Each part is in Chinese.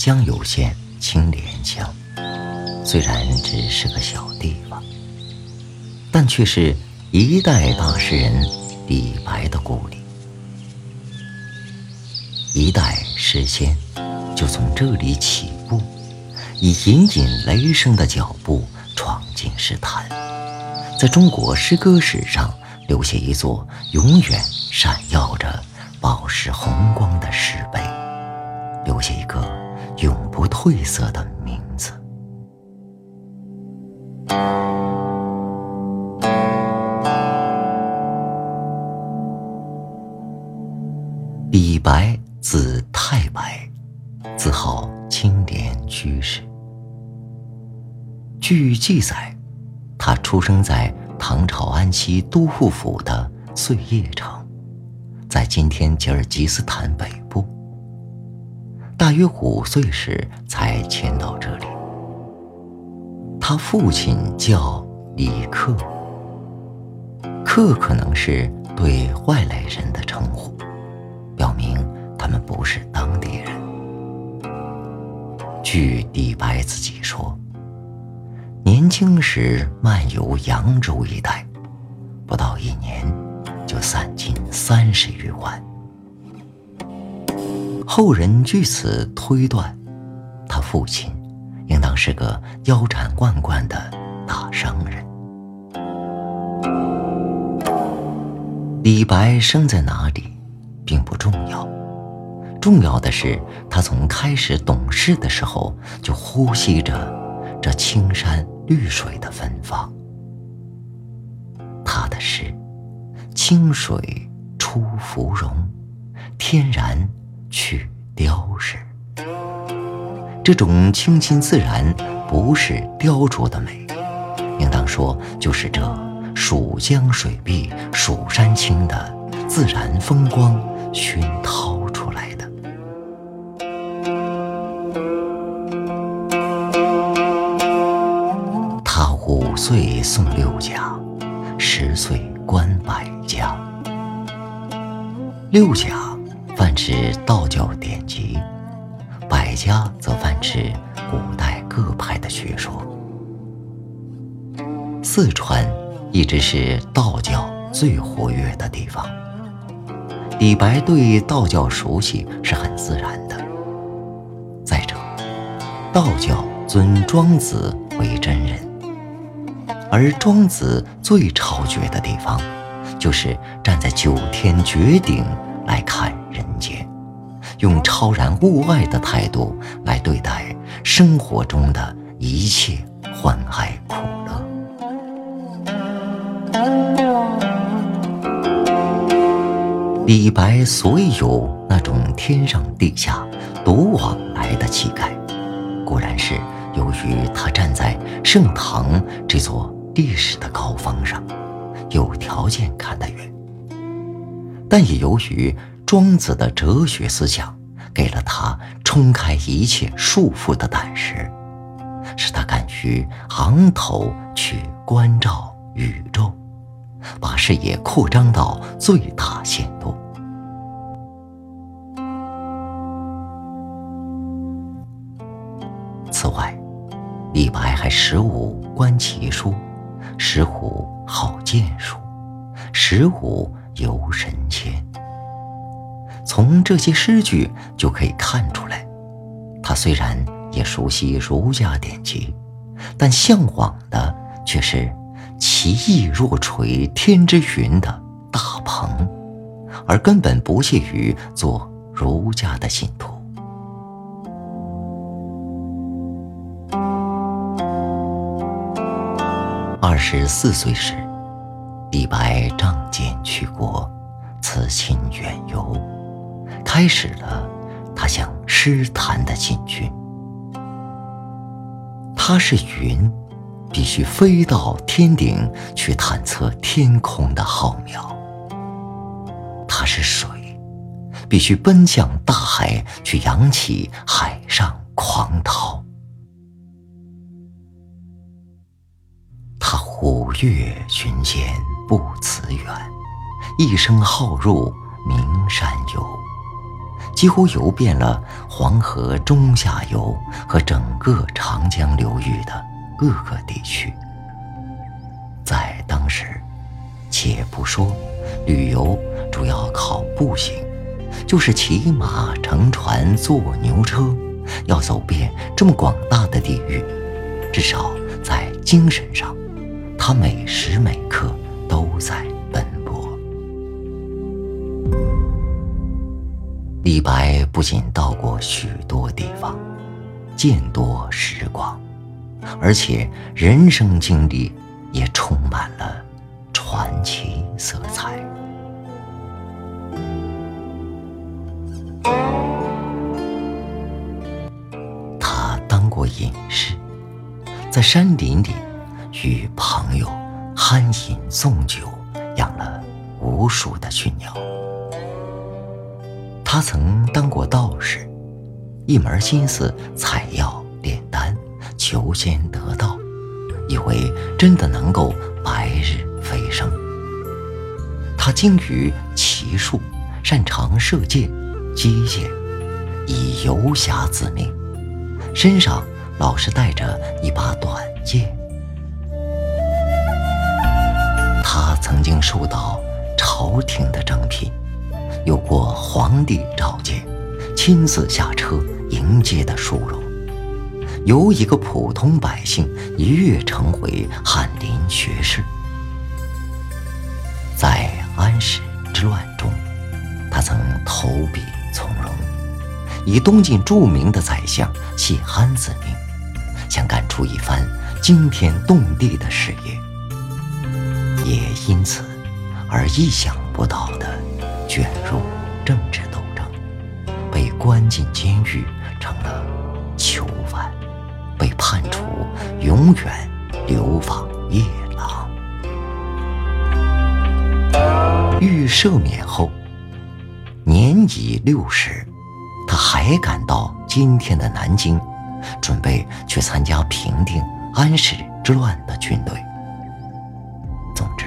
江油县青莲乡，虽然只是个小地方，但却是一代大诗人李白的故里。一代诗仙就从这里起步，以隐隐雷声的脚步闯进诗坛，在中国诗歌史上留下一座永远闪耀着宝石红光的石碑，留下一个永不褪色的名字。李白。字太白，自号青莲居士。据记载，他出生在唐朝安西都护府的碎叶城，在今天吉尔吉斯坦北。大约五岁时才迁到这里。他父亲叫李克，克可能是对外来人的称呼，表明。他们不是当地人。据李白自己说，年轻时漫游扬州一带，不到一年就散尽三十余万。后人据此推断，他父亲应当是个腰缠万贯的大商人。李白生在哪里，并不重要。重要的是，他从开始懂事的时候就呼吸着这青山绿水的芬芳。他的诗，清水出芙蓉，天然去雕饰。这种清新自然，不是雕琢的美，应当说就是这蜀江水碧蜀山青的自然风光熏陶出来的。他五。岁送六甲，十岁观百家。六甲泛指道教典籍，百家则泛指古代各派的学说。四川一直是道教最活跃的地方，李白对道教熟悉是很自然的。再者，道教尊庄子为真人。而庄子最超绝的地方，就是站在九天绝顶来看，用超然物外的态度来对待生活中的一切欢爱苦乐。李白所以有那种天上地下独往来的气概，固然是由于他站在盛唐这座。历史的高峰上，有条件看得远，但也由于庄子的哲学思想，给了他冲开一切束缚的胆识，使他敢于昂头去关照宇宙，把视野扩张到最大限度。此外，李白还十五观奇书。识虎好剑术，石虎游神仙。从这些诗句就可以看出来，他虽然也熟悉儒家典籍，但向往的却是奇异若垂天之云的大鹏，而根本不屑于做儒家的信徒。二十四岁时，李白仗剑去国，辞亲远游，开始了他向诗坛的进军。他是云，必须飞到天顶去探测天空的浩渺；他是水，必须奔向大海去扬起海上狂涛。他虎跃群仙不辞远，一生好入名山游。几乎游遍了黄河中下游和整个长江流域的各个地区。在当时，且不说旅游主要靠步行，就是骑马、乘船、坐牛车，要走遍这么广大的地域，至少在精神上，他每时每刻都在。李白不仅到过许多地方，见多识广，而且人生经历也充满了传奇色彩。他当过隐士，在山林里与朋友酣饮纵酒，养了无数的驯鸟。他曾当过道士，一门心思采药炼丹，求仙得道，以为真的能够白日飞升。他精于骑术，擅长射箭、击剑，以游侠自命，身上老是带着一把短剑。他曾经受到朝廷的征聘。有过皇帝召见，亲自下车迎接的殊荣，由一个普通百姓一跃成为翰林学士。在安史之乱中，他曾投笔从戎，以东晋著名的宰相谢安自命，想干出一番惊天动地的事业，也因此而意想不到的。卷入政治斗争，被关进监狱，成了囚犯，被判处永远流放夜郎。欲赦免后，年已六十，他还赶到今天的南京，准备去参加平定安史之乱的军队。总之，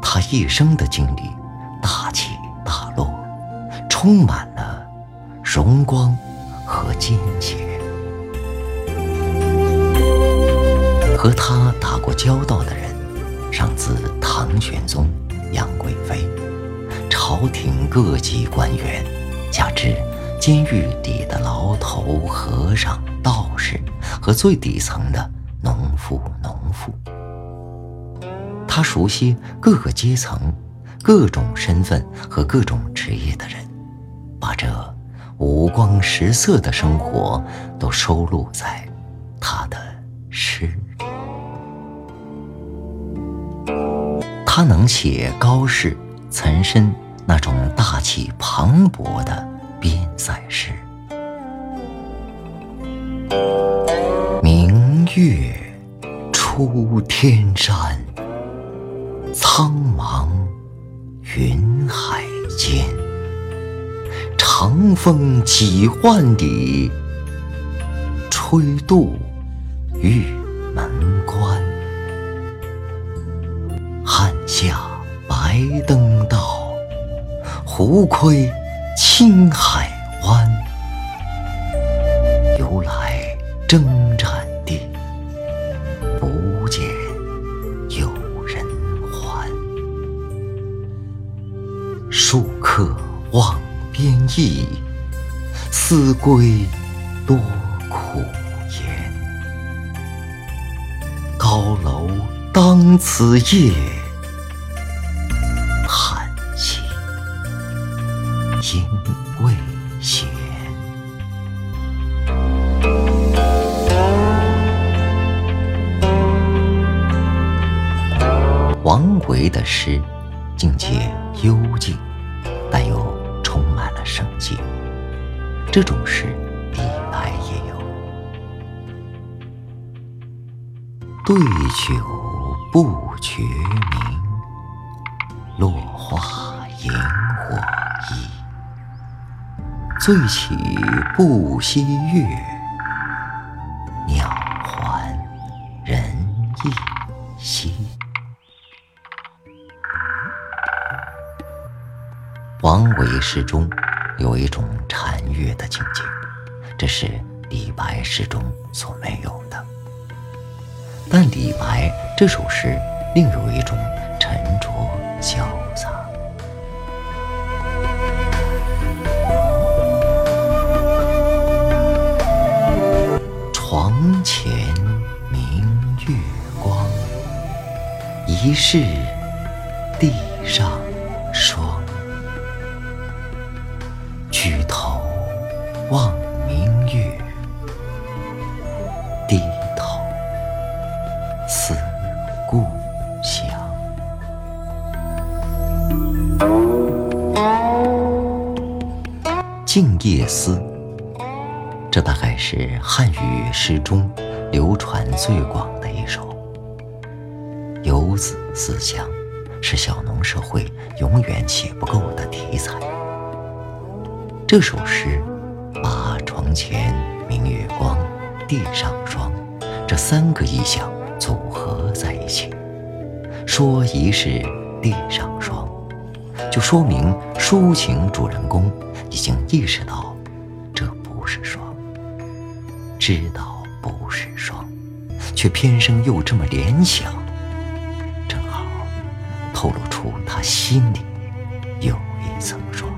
他一生的经历。大起大落，充满了荣光和艰险。和他打过交道的人，上自唐玄宗、杨贵妃，朝廷各级官员，下至监狱里的牢头、和尚、道士和最底层的农夫、农妇。他熟悉各个阶层。各种身份和各种职业的人，把这五光十色的生活都收录在他的诗里。他能写高适、岑参那种大气磅礴的边塞诗。明月出天山，苍茫。云海间，长风几万里，吹度玉门关。汉下白登道，胡窥青海思归多苦颜。高楼当此夜，叹息应未闲。王维的诗，境界幽静。但又充满了生机。这种事，李白也有。对酒不觉明，落花萤火衣。醉起不惜月，鸟还人亦稀。王维诗中有一种禅悦的境界，这是李白诗中所没有的。但李白这首诗另有一种沉着潇洒。床前明月光，疑是地静夜思》，这大概是汉语诗中流传最广的一首。游子思乡，是小农社会永远写不够的题材。这首诗把床前明月光，地上霜这三个意象组合在一起，说疑是地上霜，就说明抒情主人公已经意识到这不是霜，知道不是霜，却偏生又这么联想，正好透露出他心里有一层霜。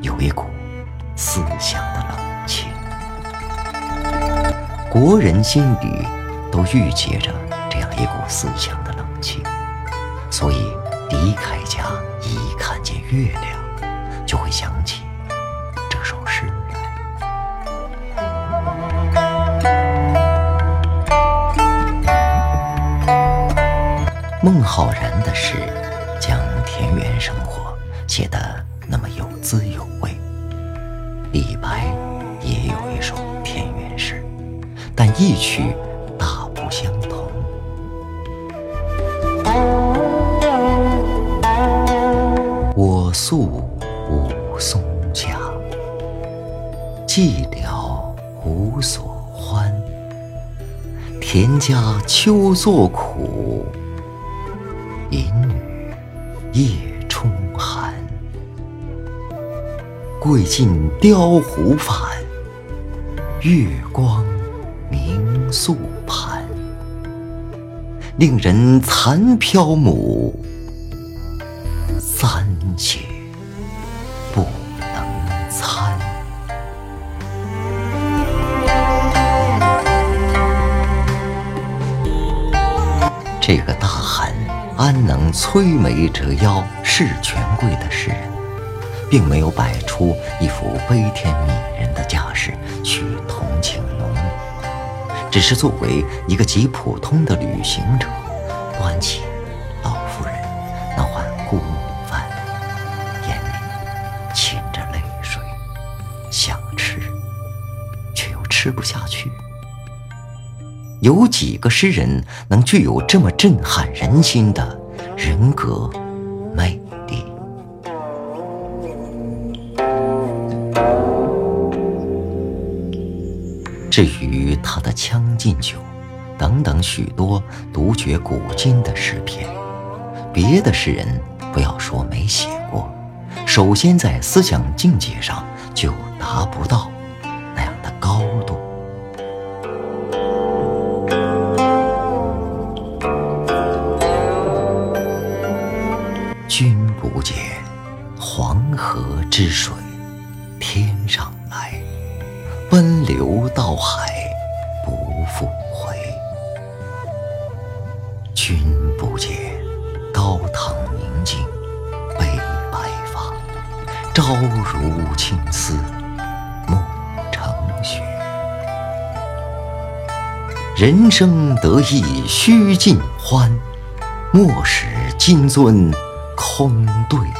有一股思想的冷清，国人心里都郁结着这样一股思想的冷清，所以离开家一看见月亮，浩然的诗将田园生活写得。那么有滋有味。李白也有一首田园诗，但意趣大不相同。我宿五松家，寂寥无所欢。田家秋作苦，夜冲寒。桂尽雕胡返，月光明素盘。令人残飘母，安能摧眉折腰事权贵的诗人？并没有摆出一副悲天悯人的架势去同情农民，只是作为一个极普通的旅行者，端起老妇人那碗孤木饭，眼里噙着泪水，想吃，却又吃不下。有几个诗人能具有这么震撼人心的人格魅力？至于他的《将进酒》等等许多独绝古今的诗篇，别的诗人不要说没写过，首先在思想境界上就达不到河之水天上来。奔流到海不复回，君不见高堂明镜悲白发，朝如青丝暮成雪。人生得意须尽欢，莫使金樽空对月。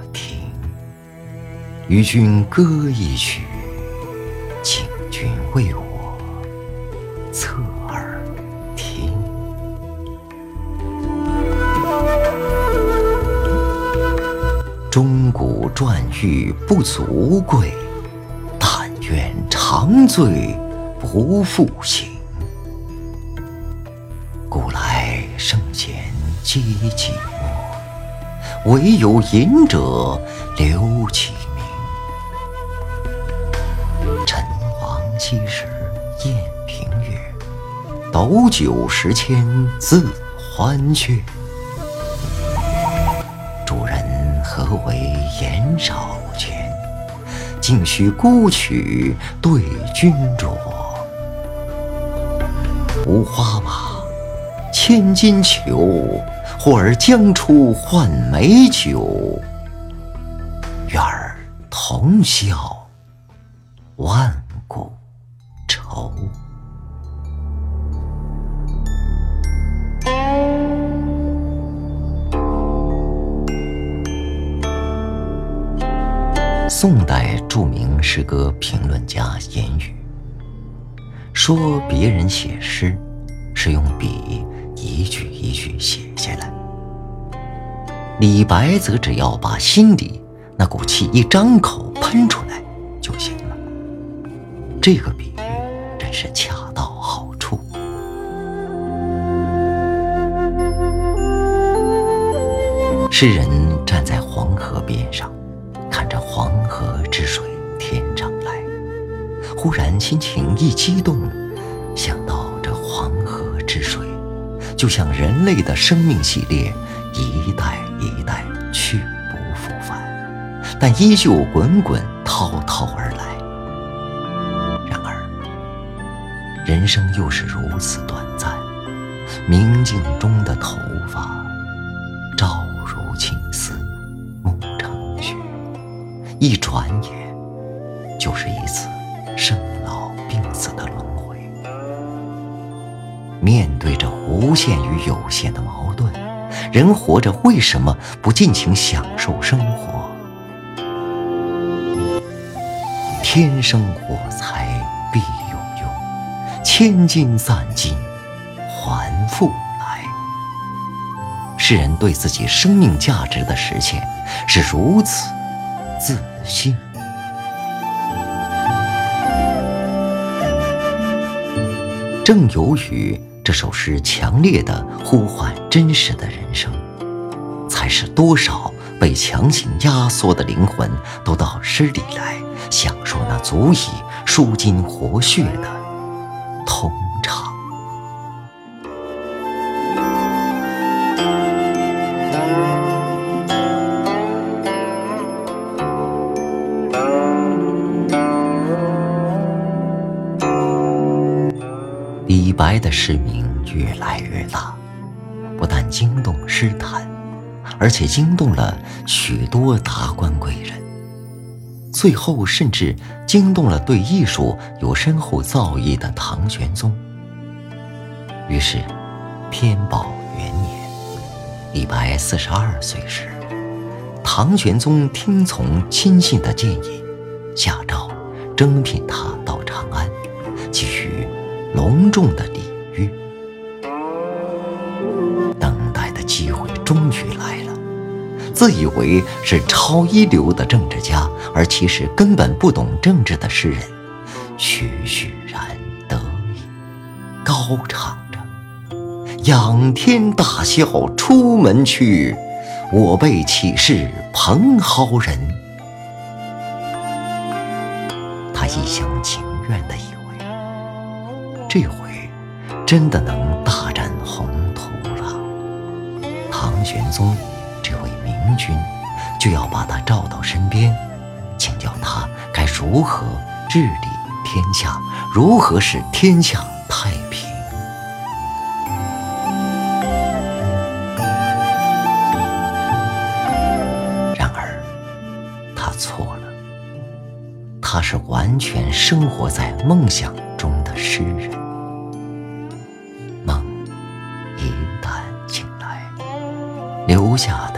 与君歌一曲，请君为我侧耳听。钟鼓馔玉不足贵，但愿长醉不复醒。古来圣贤皆寂寞，惟有饮者留其昔时宴平乐，斗酒十千恣欢谑。主人何为言少钱？径须沽取对君酌。无花马。千金裘，或尔将出换美酒。愿尔同销万宋代著名诗歌评论家严语说：“别人写诗是用笔。”一句一句写下来，李白则只要把心里那股气一张口喷出来就行了。这个比喻真是恰到好处。诗人忽然心情一激动，想到这黄河之水。就像人类的生命系列，一代一代去不复返，但依旧滚滚滔滔而来。然而，人生又是如此短暂，明镜中的头发，照如青丝，暮成雪，一转眼，就是一限与有限的矛盾，人活着为什么不尽情享受生活？天生我材必有用，千金散尽还复来。世人对自己生命价值的实现是如此自信，正由于。这首诗强烈的呼唤真实的人生，才使多少被强行压缩的灵魂都到诗里来，享受那足以舒筋活血的李白的诗名越来越大，不但惊动诗坛，而且惊动了许多达官贵人，最后甚至惊动了对艺术有深厚造诣的唐玄宗。于是，天宝元年，李白四十二岁时，唐玄宗听从亲信的建议，下诏征聘他到长安，隆重的礼遇，等待的机会终于来了。自以为是超一流的政治家，而其实根本不懂政治的诗人，徐徐然得意，高唱着：“仰天大笑出门去，我辈岂是蓬蒿人？”他一厢情愿的。这回真的能大展宏图了。唐玄宗这位明君就要把他召到身边，请教他该如何治理天下，如何使天下太平。然而他错了，他是完全生活在梦想中的诗人。留下